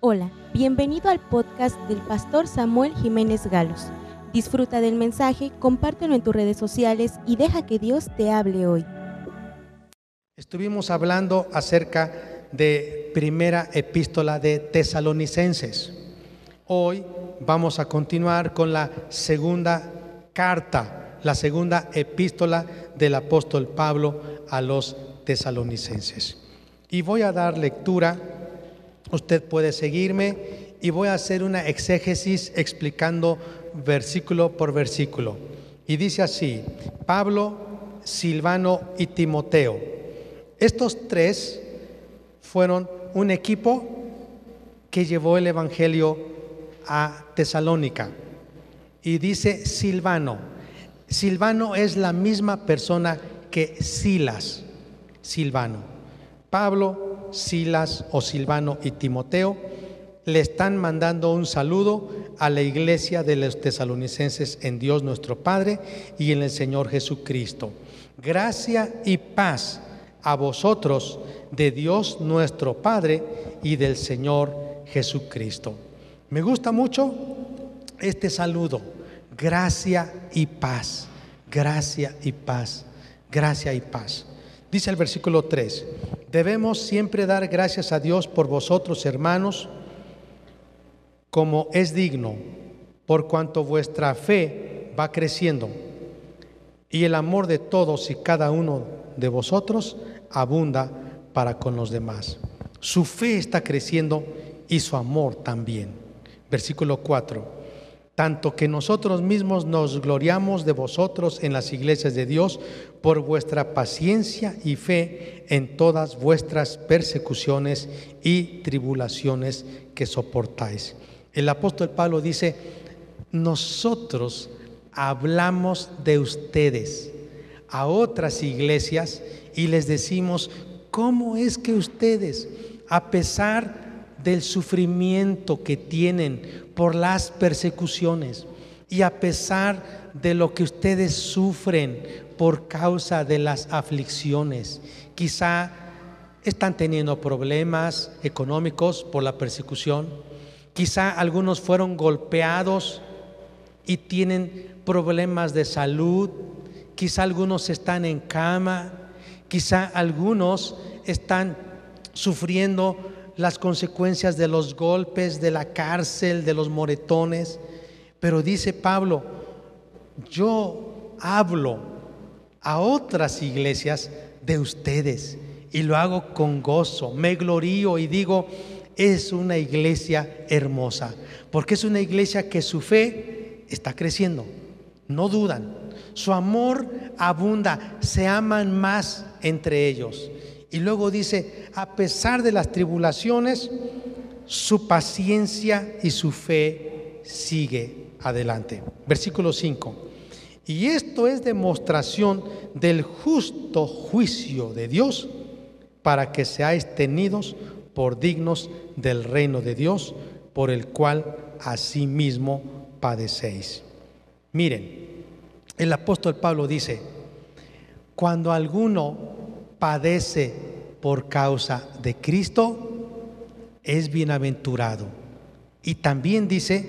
Hola, bienvenido al podcast del pastor Samuel Jiménez Galos. Disfruta del mensaje, compártelo en tus redes sociales y deja que Dios te hable hoy. Estuvimos hablando acerca de primera epístola de tesalonicenses. Hoy vamos a continuar con la segunda carta, la segunda epístola del apóstol Pablo a los tesalonicenses. Y voy a dar lectura Usted puede seguirme y voy a hacer una exégesis explicando versículo por versículo. Y dice así, Pablo, Silvano y Timoteo. Estos tres fueron un equipo que llevó el Evangelio a Tesalónica. Y dice Silvano. Silvano es la misma persona que Silas. Silvano. Pablo, Silas o Silvano y Timoteo le están mandando un saludo a la iglesia de los tesalonicenses en Dios nuestro Padre y en el Señor Jesucristo. Gracia y paz a vosotros de Dios nuestro Padre y del Señor Jesucristo. Me gusta mucho este saludo. Gracia y paz. Gracia y paz. Gracia y paz. Dice el versículo 3, debemos siempre dar gracias a Dios por vosotros, hermanos, como es digno, por cuanto vuestra fe va creciendo y el amor de todos y cada uno de vosotros abunda para con los demás. Su fe está creciendo y su amor también. Versículo 4 tanto que nosotros mismos nos gloriamos de vosotros en las iglesias de Dios por vuestra paciencia y fe en todas vuestras persecuciones y tribulaciones que soportáis. El apóstol Pablo dice, nosotros hablamos de ustedes a otras iglesias y les decimos, ¿cómo es que ustedes, a pesar del sufrimiento que tienen por las persecuciones. Y a pesar de lo que ustedes sufren por causa de las aflicciones, quizá están teniendo problemas económicos por la persecución, quizá algunos fueron golpeados y tienen problemas de salud, quizá algunos están en cama, quizá algunos están sufriendo las consecuencias de los golpes, de la cárcel, de los moretones. Pero dice Pablo, yo hablo a otras iglesias de ustedes y lo hago con gozo, me glorío y digo, es una iglesia hermosa, porque es una iglesia que su fe está creciendo, no dudan, su amor abunda, se aman más entre ellos. Y luego dice, a pesar de las tribulaciones, su paciencia y su fe sigue adelante. Versículo 5. Y esto es demostración del justo juicio de Dios para que seáis tenidos por dignos del reino de Dios, por el cual asimismo padecéis. Miren, el apóstol Pablo dice, cuando alguno padece por causa de Cristo, es bienaventurado. Y también dice,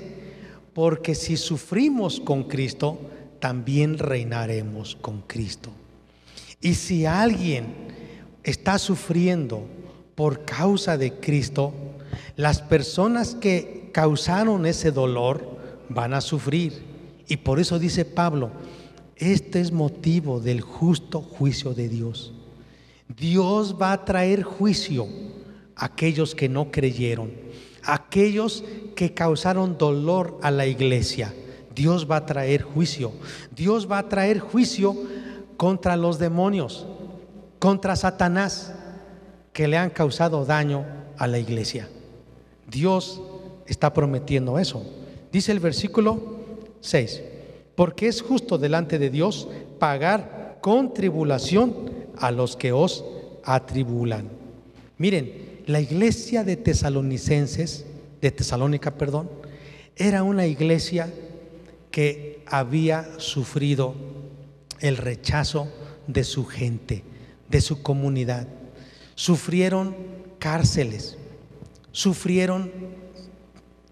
porque si sufrimos con Cristo, también reinaremos con Cristo. Y si alguien está sufriendo por causa de Cristo, las personas que causaron ese dolor van a sufrir. Y por eso dice Pablo, este es motivo del justo juicio de Dios. Dios va a traer juicio a aquellos que no creyeron, a aquellos que causaron dolor a la iglesia. Dios va a traer juicio. Dios va a traer juicio contra los demonios, contra Satanás, que le han causado daño a la iglesia. Dios está prometiendo eso. Dice el versículo 6, porque es justo delante de Dios pagar con tribulación a los que os atribulan. Miren, la iglesia de tesalonicenses, de Tesalónica, perdón, era una iglesia que había sufrido el rechazo de su gente, de su comunidad. Sufrieron cárceles, sufrieron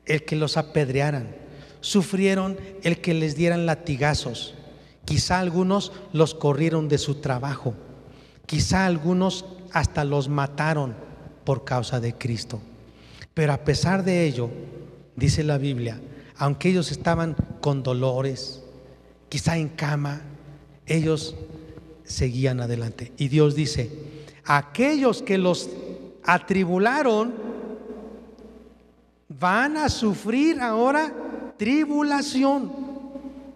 el que los apedrearan, sufrieron el que les dieran latigazos. Quizá algunos los corrieron de su trabajo. Quizá algunos hasta los mataron por causa de Cristo. Pero a pesar de ello, dice la Biblia, aunque ellos estaban con dolores, quizá en cama, ellos seguían adelante. Y Dios dice, aquellos que los atribularon van a sufrir ahora tribulación,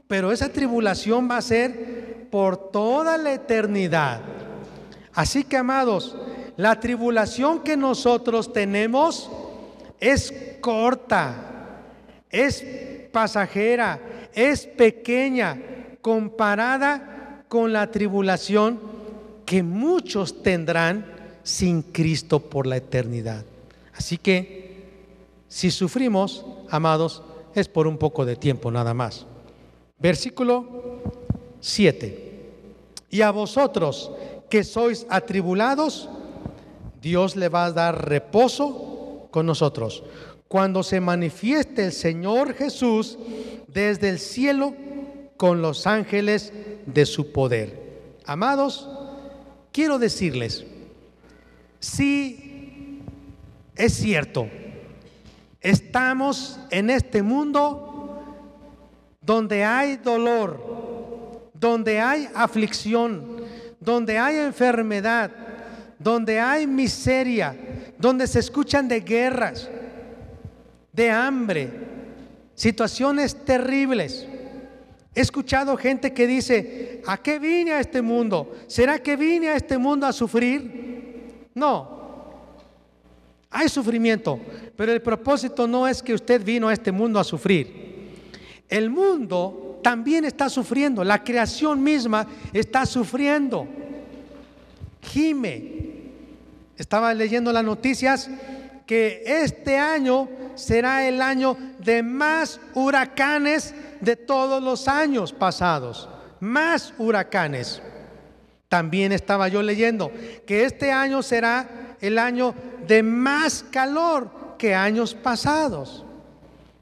pero esa tribulación va a ser por toda la eternidad. Así que, amados, la tribulación que nosotros tenemos es corta, es pasajera, es pequeña comparada con la tribulación que muchos tendrán sin Cristo por la eternidad. Así que, si sufrimos, amados, es por un poco de tiempo nada más. Versículo 7. Y a vosotros que sois atribulados, Dios le va a dar reposo con nosotros. Cuando se manifieste el Señor Jesús desde el cielo con los ángeles de su poder. Amados, quiero decirles, si es cierto, Estamos en este mundo donde hay dolor, donde hay aflicción, donde hay enfermedad, donde hay miseria, donde se escuchan de guerras, de hambre, situaciones terribles. He escuchado gente que dice, ¿a qué vine a este mundo? ¿Será que vine a este mundo a sufrir? No, hay sufrimiento, pero el propósito no es que usted vino a este mundo a sufrir. El mundo también está sufriendo, la creación misma está sufriendo. Gime. Estaba leyendo las noticias que este año será el año de más huracanes de todos los años pasados. Más huracanes. También estaba yo leyendo que este año será el año de más calor que años pasados.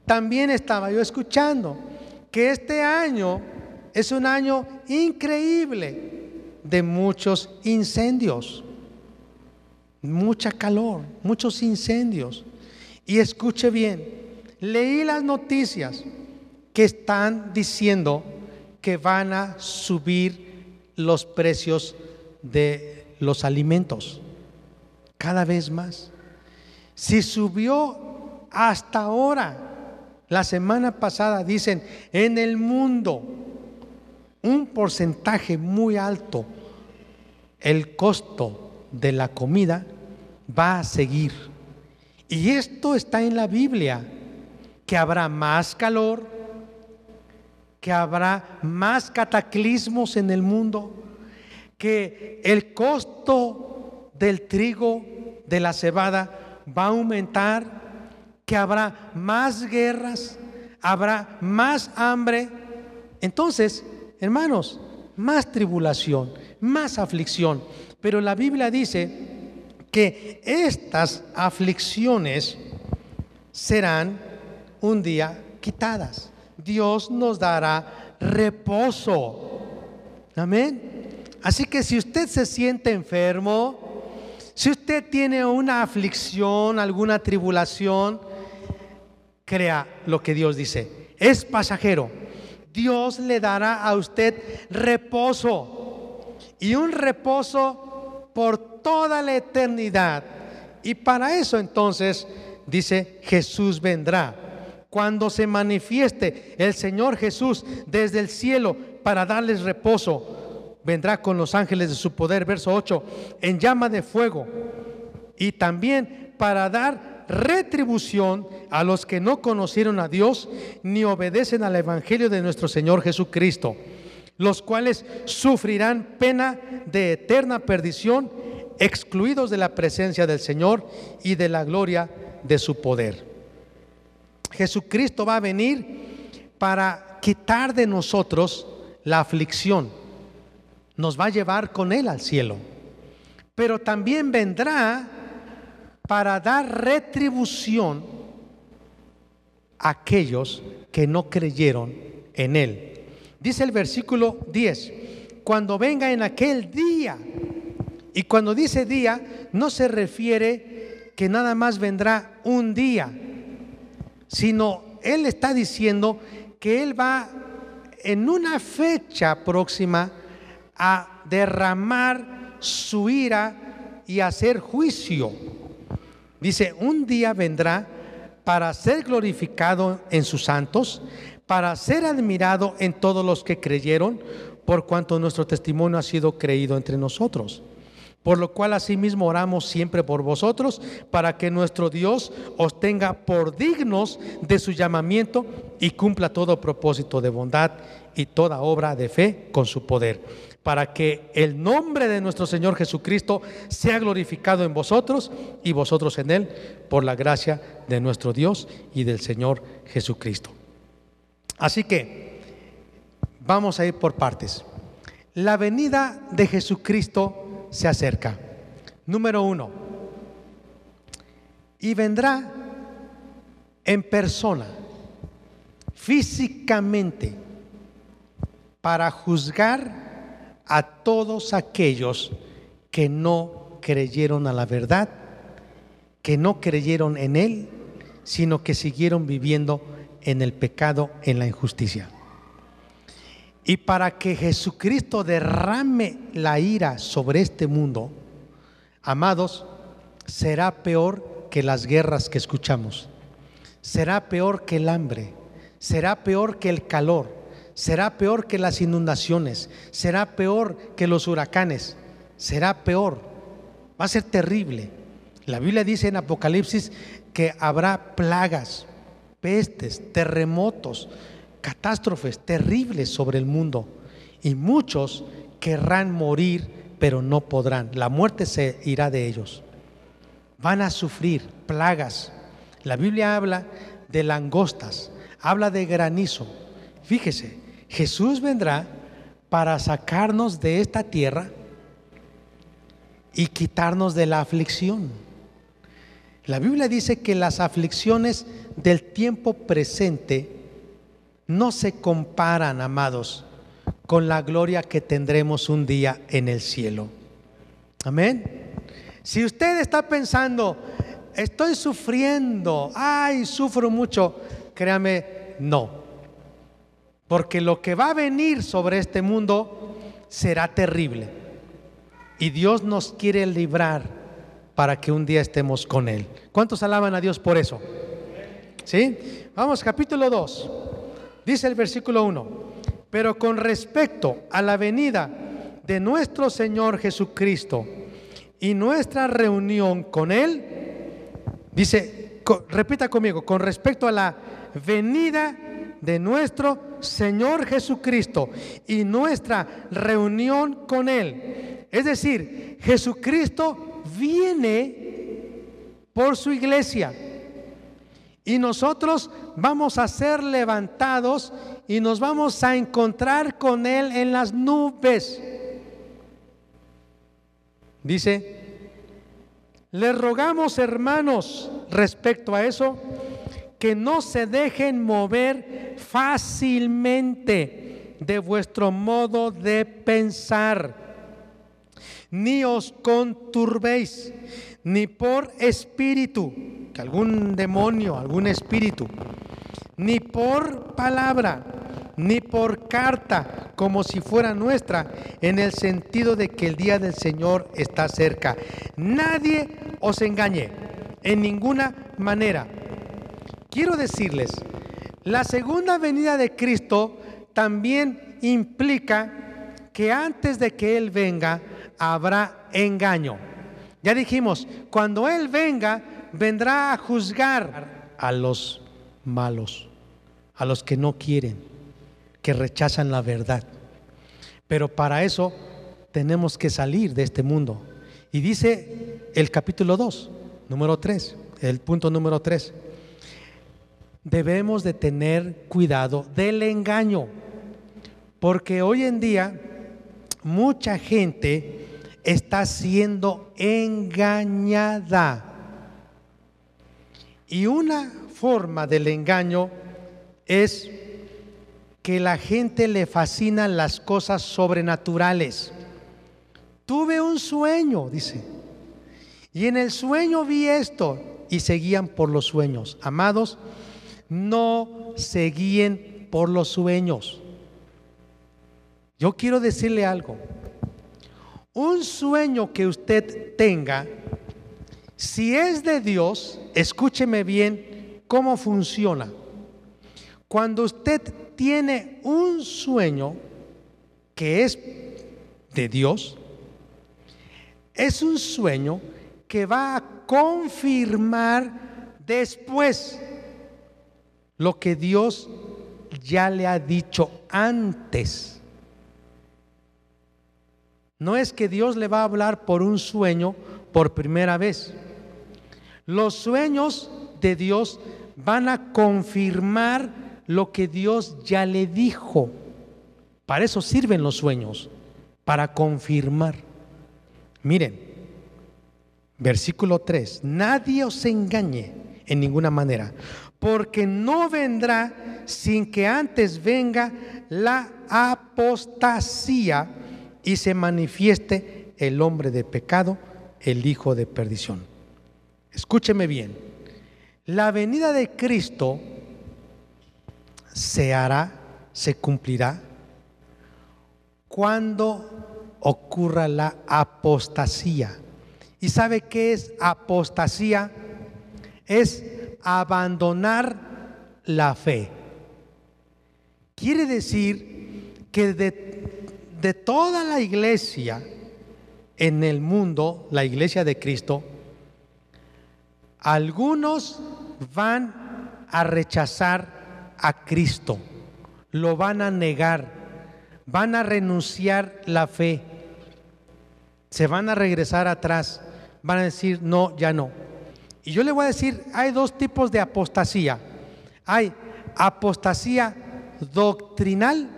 También estaba yo escuchando que este año es un año increíble de muchos incendios, mucha calor, muchos incendios. Y escuche bien, leí las noticias que están diciendo que van a subir los precios de los alimentos cada vez más. Si subió hasta ahora, la semana pasada dicen, en el mundo, un porcentaje muy alto, el costo de la comida va a seguir. Y esto está en la Biblia, que habrá más calor, que habrá más cataclismos en el mundo, que el costo del trigo, de la cebada, va a aumentar, que habrá más guerras, habrá más hambre. Entonces, hermanos, más tribulación, más aflicción. Pero la Biblia dice que estas aflicciones serán un día quitadas. Dios nos dará reposo. Amén. Así que si usted se siente enfermo, si usted tiene una aflicción, alguna tribulación, crea lo que Dios dice. Es pasajero. Dios le dará a usted reposo y un reposo por toda la eternidad. Y para eso entonces dice, Jesús vendrá. Cuando se manifieste el Señor Jesús desde el cielo para darles reposo, vendrá con los ángeles de su poder, verso 8, en llama de fuego. Y también para dar retribución a los que no conocieron a Dios ni obedecen al Evangelio de nuestro Señor Jesucristo, los cuales sufrirán pena de eterna perdición, excluidos de la presencia del Señor y de la gloria de su poder. Jesucristo va a venir para quitar de nosotros la aflicción nos va a llevar con Él al cielo. Pero también vendrá para dar retribución aquellos que no creyeron en Él. Dice el versículo 10, cuando venga en aquel día, y cuando dice día, no se refiere que nada más vendrá un día, sino Él está diciendo que Él va en una fecha próxima a derramar su ira y hacer juicio. Dice, un día vendrá para ser glorificado en sus santos, para ser admirado en todos los que creyeron, por cuanto nuestro testimonio ha sido creído entre nosotros. Por lo cual asimismo oramos siempre por vosotros, para que nuestro Dios os tenga por dignos de su llamamiento y cumpla todo propósito de bondad y toda obra de fe con su poder para que el nombre de nuestro Señor Jesucristo sea glorificado en vosotros y vosotros en Él, por la gracia de nuestro Dios y del Señor Jesucristo. Así que vamos a ir por partes. La venida de Jesucristo se acerca. Número uno, y vendrá en persona, físicamente, para juzgar a todos aquellos que no creyeron a la verdad, que no creyeron en Él, sino que siguieron viviendo en el pecado, en la injusticia. Y para que Jesucristo derrame la ira sobre este mundo, amados, será peor que las guerras que escuchamos, será peor que el hambre, será peor que el calor, será peor que las inundaciones, será peor que los huracanes, será peor, va a ser terrible. La Biblia dice en Apocalipsis que habrá plagas, pestes, terremotos, catástrofes terribles sobre el mundo y muchos querrán morir, pero no podrán. La muerte se irá de ellos. Van a sufrir plagas. La Biblia habla de langostas, habla de granizo. Fíjese, Jesús vendrá para sacarnos de esta tierra y quitarnos de la aflicción. La Biblia dice que las aflicciones del tiempo presente no se comparan, amados, con la gloria que tendremos un día en el cielo. Amén. Si usted está pensando, estoy sufriendo, ay, sufro mucho, créame, no. Porque lo que va a venir sobre este mundo será terrible. Y Dios nos quiere librar para que un día estemos con Él. ¿Cuántos alaban a Dios por eso? ¿Sí? Vamos, capítulo 2. Dice el versículo 1. Pero con respecto a la venida de nuestro Señor Jesucristo y nuestra reunión con Él, dice, repita conmigo, con respecto a la venida de nuestro Señor Jesucristo y nuestra reunión con Él. Es decir, Jesucristo viene por su iglesia y nosotros vamos a ser levantados y nos vamos a encontrar con Él en las nubes. Dice, le rogamos hermanos respecto a eso que no se dejen mover fácilmente de vuestro modo de pensar, ni os conturbéis, ni por espíritu, que algún demonio, algún espíritu, ni por palabra, ni por carta, como si fuera nuestra, en el sentido de que el día del Señor está cerca. Nadie os engañe en ninguna manera quiero decirles, la segunda venida de Cristo también implica que antes de que Él venga habrá engaño. Ya dijimos, cuando Él venga, vendrá a juzgar a los malos, a los que no quieren, que rechazan la verdad. Pero para eso tenemos que salir de este mundo. Y dice el capítulo 2, número 3, el punto número 3 debemos de tener cuidado del engaño, porque hoy en día mucha gente está siendo engañada. Y una forma del engaño es que la gente le fascinan las cosas sobrenaturales. Tuve un sueño, dice. Y en el sueño vi esto y seguían por los sueños. Amados, no seguían por los sueños. Yo quiero decirle algo. Un sueño que usted tenga, si es de Dios, escúcheme bien cómo funciona. Cuando usted tiene un sueño que es de Dios, es un sueño que va a confirmar después lo que Dios ya le ha dicho antes. No es que Dios le va a hablar por un sueño por primera vez. Los sueños de Dios van a confirmar lo que Dios ya le dijo. Para eso sirven los sueños, para confirmar. Miren, versículo 3, nadie os engañe en ninguna manera, porque no vendrá sin que antes venga la apostasía y se manifieste el hombre de pecado, el hijo de perdición. Escúcheme bien, la venida de Cristo se hará, se cumplirá cuando ocurra la apostasía. ¿Y sabe qué es apostasía? Es abandonar la fe. Quiere decir que de, de toda la iglesia en el mundo, la iglesia de Cristo, algunos van a rechazar a Cristo, lo van a negar, van a renunciar la fe, se van a regresar atrás, van a decir, no, ya no. Y yo le voy a decir, hay dos tipos de apostasía. Hay apostasía doctrinal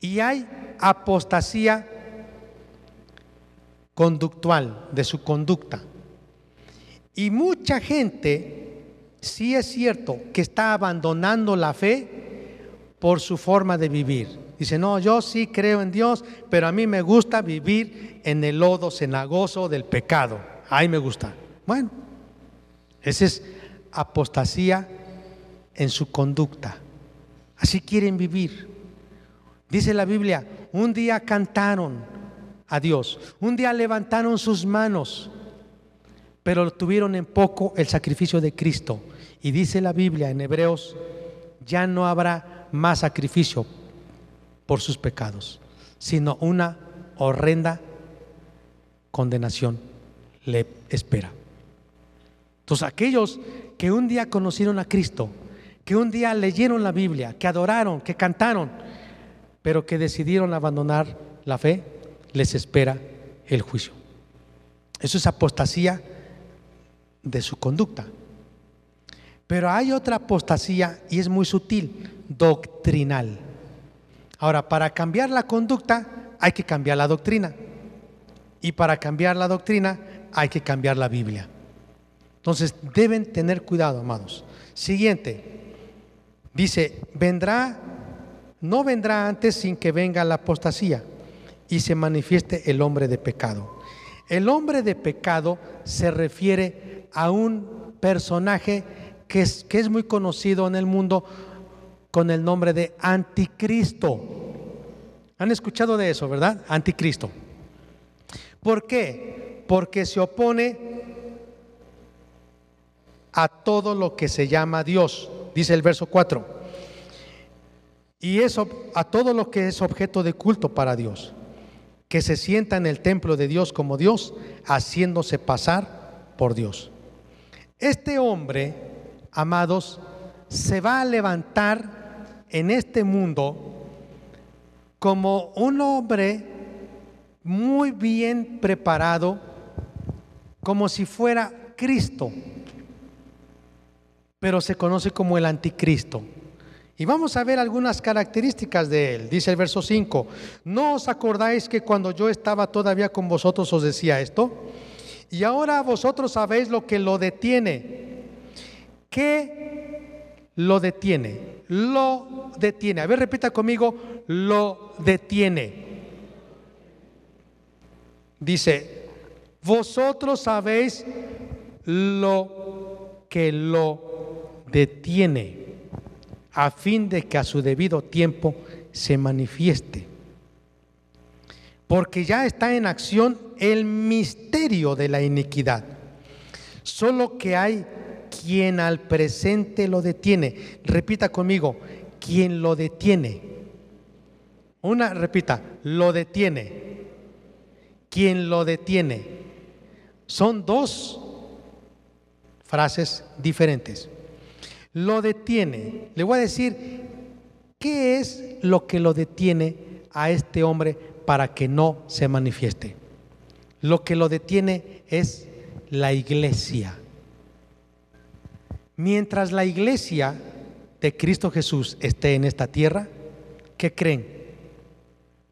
y hay apostasía conductual, de su conducta. Y mucha gente sí es cierto que está abandonando la fe por su forma de vivir. Dice, no, yo sí creo en Dios, pero a mí me gusta vivir en el lodo cenagoso del pecado. Ahí me gusta. Bueno, esa es apostasía en su conducta. Así quieren vivir. Dice la Biblia, un día cantaron a Dios, un día levantaron sus manos, pero tuvieron en poco el sacrificio de Cristo. Y dice la Biblia en Hebreos, ya no habrá más sacrificio por sus pecados, sino una horrenda condenación le espera. Entonces aquellos que un día conocieron a Cristo, que un día leyeron la Biblia, que adoraron, que cantaron, pero que decidieron abandonar la fe, les espera el juicio. Eso es apostasía de su conducta. Pero hay otra apostasía y es muy sutil, doctrinal. Ahora, para cambiar la conducta hay que cambiar la doctrina. Y para cambiar la doctrina hay que cambiar la Biblia. Entonces, deben tener cuidado, amados. Siguiente. Dice, vendrá, no vendrá antes sin que venga la apostasía y se manifieste el hombre de pecado. El hombre de pecado se refiere a un personaje que es, que es muy conocido en el mundo con el nombre de anticristo. ¿Han escuchado de eso, verdad? Anticristo. ¿Por qué? Porque se opone a todo lo que se llama Dios, dice el verso 4. Y eso a todo lo que es objeto de culto para Dios, que se sienta en el templo de Dios como Dios, haciéndose pasar por Dios. Este hombre amados, se va a levantar en este mundo como un hombre muy bien preparado, como si fuera Cristo, pero se conoce como el anticristo. Y vamos a ver algunas características de él. Dice el verso 5, ¿no os acordáis que cuando yo estaba todavía con vosotros os decía esto? Y ahora vosotros sabéis lo que lo detiene ¿Qué lo detiene? Lo detiene. A ver, repita conmigo, lo detiene. Dice, vosotros sabéis lo que lo detiene, a fin de que a su debido tiempo se manifieste. Porque ya está en acción el misterio de la iniquidad. Solo que hay quien al presente lo detiene. Repita conmigo, quien lo detiene. Una, repita, lo detiene quien lo detiene. Son dos frases diferentes. Lo detiene. Le voy a decir, ¿qué es lo que lo detiene a este hombre para que no se manifieste? Lo que lo detiene es la iglesia. Mientras la iglesia de Cristo Jesús esté en esta tierra, ¿qué creen?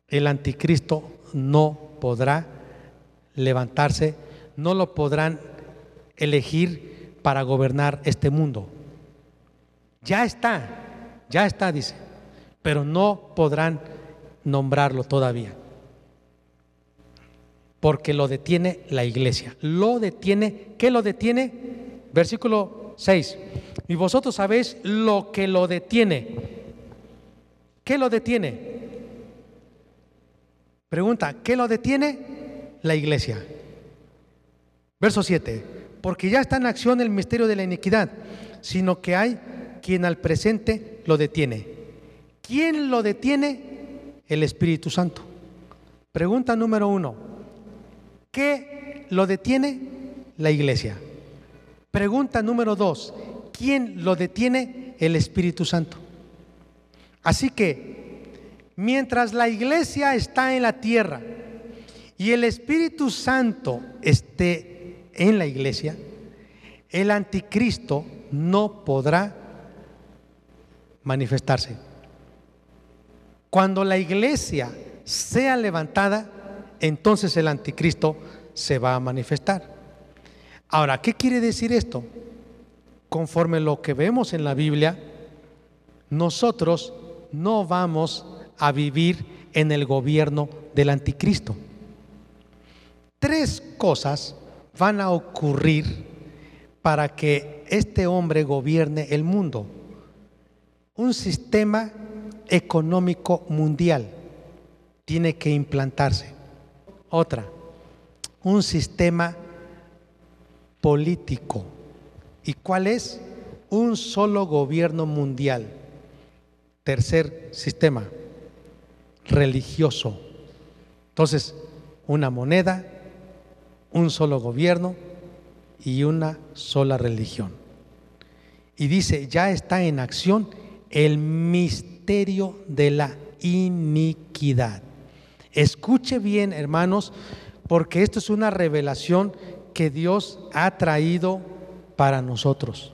El anticristo no podrá levantarse, no lo podrán elegir para gobernar este mundo. Ya está, ya está, dice, pero no podrán nombrarlo todavía. Porque lo detiene la iglesia. Lo detiene, ¿qué lo detiene? Versículo 6. Y vosotros sabéis lo que lo detiene. ¿Qué lo detiene? Pregunta, ¿qué lo detiene? La iglesia. Verso 7, porque ya está en acción el misterio de la iniquidad, sino que hay quien al presente lo detiene. ¿Quién lo detiene? El Espíritu Santo. Pregunta número uno, ¿qué lo detiene? La iglesia. Pregunta número dos, ¿quién lo detiene? El Espíritu Santo. Así que mientras la iglesia está en la tierra y el Espíritu Santo esté en la iglesia, el anticristo no podrá manifestarse. Cuando la iglesia sea levantada, entonces el anticristo se va a manifestar. Ahora, ¿qué quiere decir esto? Conforme lo que vemos en la Biblia, nosotros no vamos a vivir en el gobierno del anticristo. Tres cosas van a ocurrir para que este hombre gobierne el mundo. Un sistema económico mundial tiene que implantarse. Otra, un sistema político. ¿Y cuál es? Un solo gobierno mundial. Tercer sistema, religioso. Entonces, una moneda, un solo gobierno y una sola religión. Y dice, ya está en acción el misterio de la iniquidad. Escuche bien, hermanos, porque esto es una revelación que Dios ha traído para nosotros.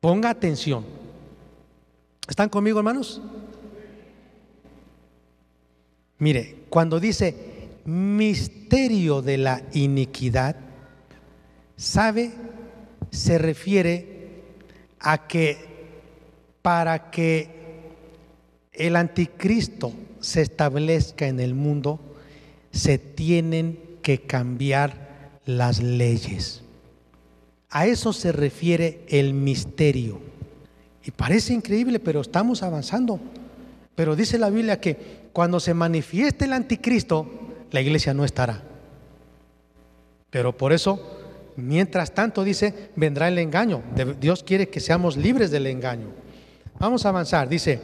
Ponga atención. ¿Están conmigo, hermanos? Mire, cuando dice misterio de la iniquidad, ¿sabe? Se refiere a que para que el anticristo se establezca en el mundo, se tienen que cambiar las leyes. A eso se refiere el misterio. Y parece increíble, pero estamos avanzando. Pero dice la Biblia que cuando se manifieste el anticristo, la iglesia no estará. Pero por eso, mientras tanto, dice, vendrá el engaño. Dios quiere que seamos libres del engaño. Vamos a avanzar. Dice,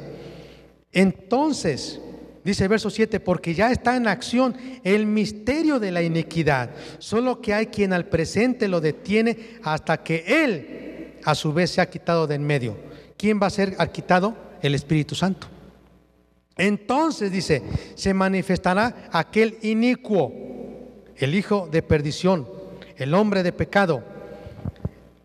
entonces, dice verso 7, porque ya está en acción el misterio de la iniquidad. Solo que hay quien al presente lo detiene hasta que Él a su vez se ha quitado de en medio. ¿Quién va a ser quitado? El Espíritu Santo. Entonces dice, se manifestará aquel inicuo, el hijo de perdición, el hombre de pecado,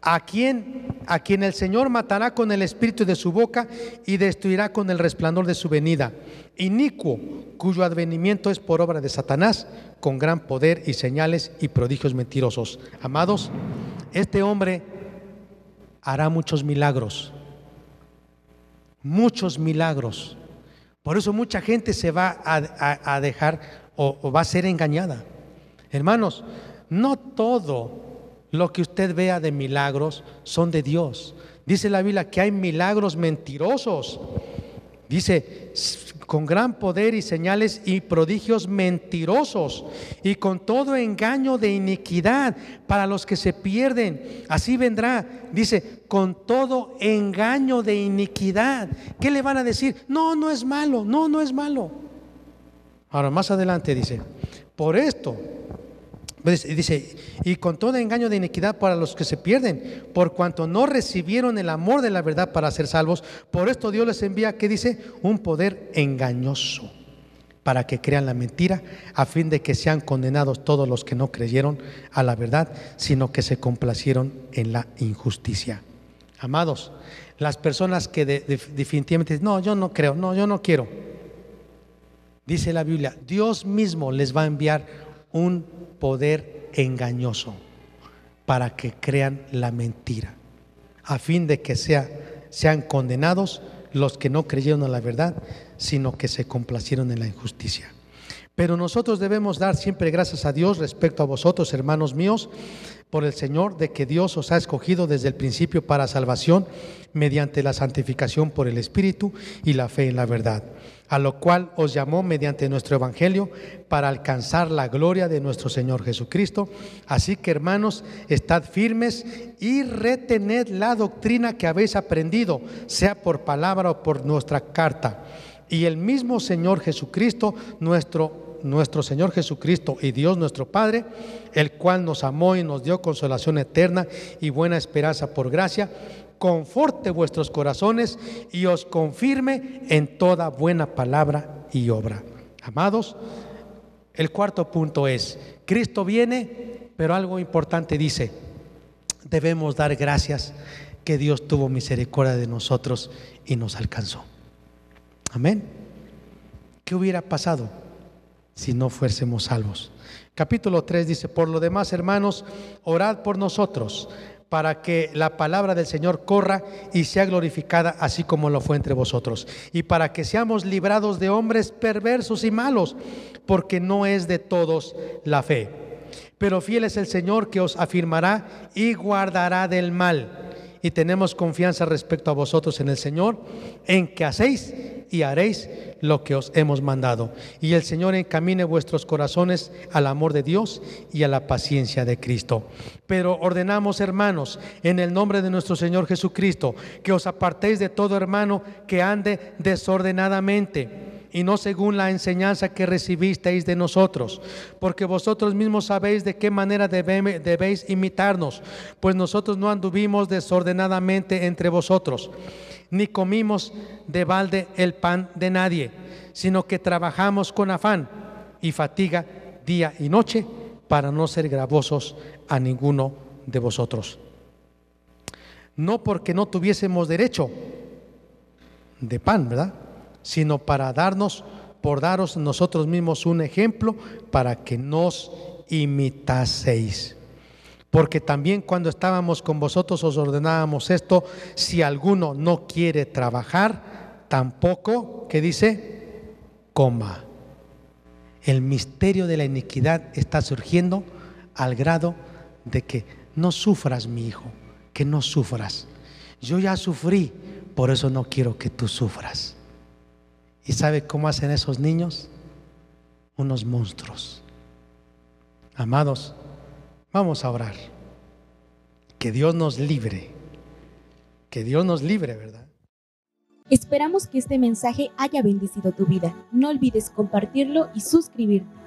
a quien a quien el Señor matará con el espíritu de su boca y destruirá con el resplandor de su venida. Inicuo, cuyo advenimiento es por obra de Satanás, con gran poder y señales y prodigios mentirosos. Amados, este hombre hará muchos milagros. Muchos milagros. Por eso mucha gente se va a, dejar o, va a ser engañada. Hermanos, no todo lo que usted vea de milagros son de Dios. Dice la Biblia que hay milagros mentirosos. Dice, con gran poder y señales y prodigios mentirosos y con todo engaño de iniquidad para los que se pierden. Así vendrá, dice, con todo engaño de iniquidad. ¿Qué le van a decir? No, no es malo, no, no es malo. Ahora, más adelante dice, por esto dice, y con todo engaño de iniquidad para los que se pierden, por cuanto no recibieron el amor de la verdad para ser salvos, por esto Dios les envía, ¿qué dice? Un poder engañoso para que crean la mentira, a fin de que sean condenados todos los que no creyeron a la verdad, sino que se complacieron en la injusticia. Amados, las personas que definitivamente dicen, no, yo no creo, no, yo no quiero. Dice la Biblia, Dios mismo les va a enviar un poder engañoso para que crean la mentira, a fin de que sea, sean condenados los que no creyeron a la verdad, sino que se complacieron en la injusticia. Pero nosotros debemos dar siempre gracias a Dios respecto a vosotros, hermanos míos, por el Señor, de que Dios os ha escogido desde el principio para salvación mediante la santificación por el Espíritu y la fe en la verdad a lo cual os llamó mediante nuestro Evangelio para alcanzar la gloria de nuestro Señor Jesucristo. Así que hermanos, estad firmes y retened la doctrina que habéis aprendido, sea por palabra o por nuestra carta. Y el mismo Señor Jesucristo, nuestro nuestro Señor Jesucristo y Dios nuestro Padre, el cual nos amó y nos dio consolación eterna y buena esperanza por gracia, conforte vuestros corazones y os confirme en toda buena palabra y obra. Amados, el cuarto punto es, Cristo viene, pero algo importante dice, debemos dar gracias que Dios tuvo misericordia de nosotros y nos alcanzó. Amén. ¿Qué hubiera pasado si no fuésemos salvos? Capítulo 3 dice, por lo demás, hermanos, orad por nosotros para que la palabra del Señor corra y sea glorificada así como lo fue entre vosotros. Y para que seamos librados de hombres perversos y malos, porque no es de todos la fe. Pero fiel es el Señor que os afirmará y guardará del mal. Y tenemos confianza respecto a vosotros en el Señor, en que hacéis y haréis lo que os hemos mandado. Y el Señor encamine vuestros corazones al amor de Dios y a la paciencia de Cristo. Pero ordenamos, hermanos, en el nombre de nuestro Señor Jesucristo, que os apartéis de todo hermano que ande desordenadamente y no según la enseñanza que recibisteis de nosotros, porque vosotros mismos sabéis de qué manera debéis imitarnos, pues nosotros no anduvimos desordenadamente entre vosotros ni comimos de balde el pan de nadie, sino que trabajamos con afán y fatiga día y noche para no ser gravosos a ninguno de vosotros. No porque no tuviésemos derecho de pan, ¿verdad? Sino para darnos, por daros nosotros mismos un ejemplo para que nos imitaseis. Porque también cuando estábamos con vosotros os ordenábamos esto, si alguno no quiere trabajar, tampoco, ¿qué dice? Coma. El misterio de la iniquidad está surgiendo al grado de que no sufras, mi hijo, que no sufras. Yo ya sufrí, por eso no quiero que tú sufras. ¿Y sabe cómo hacen esos niños? Unos monstruos. Amados, Vamos a orar. Que Dios nos libre. Que Dios nos libre, ¿verdad? Esperamos que este mensaje haya bendecido tu vida. No olvides compartirlo y suscribirte.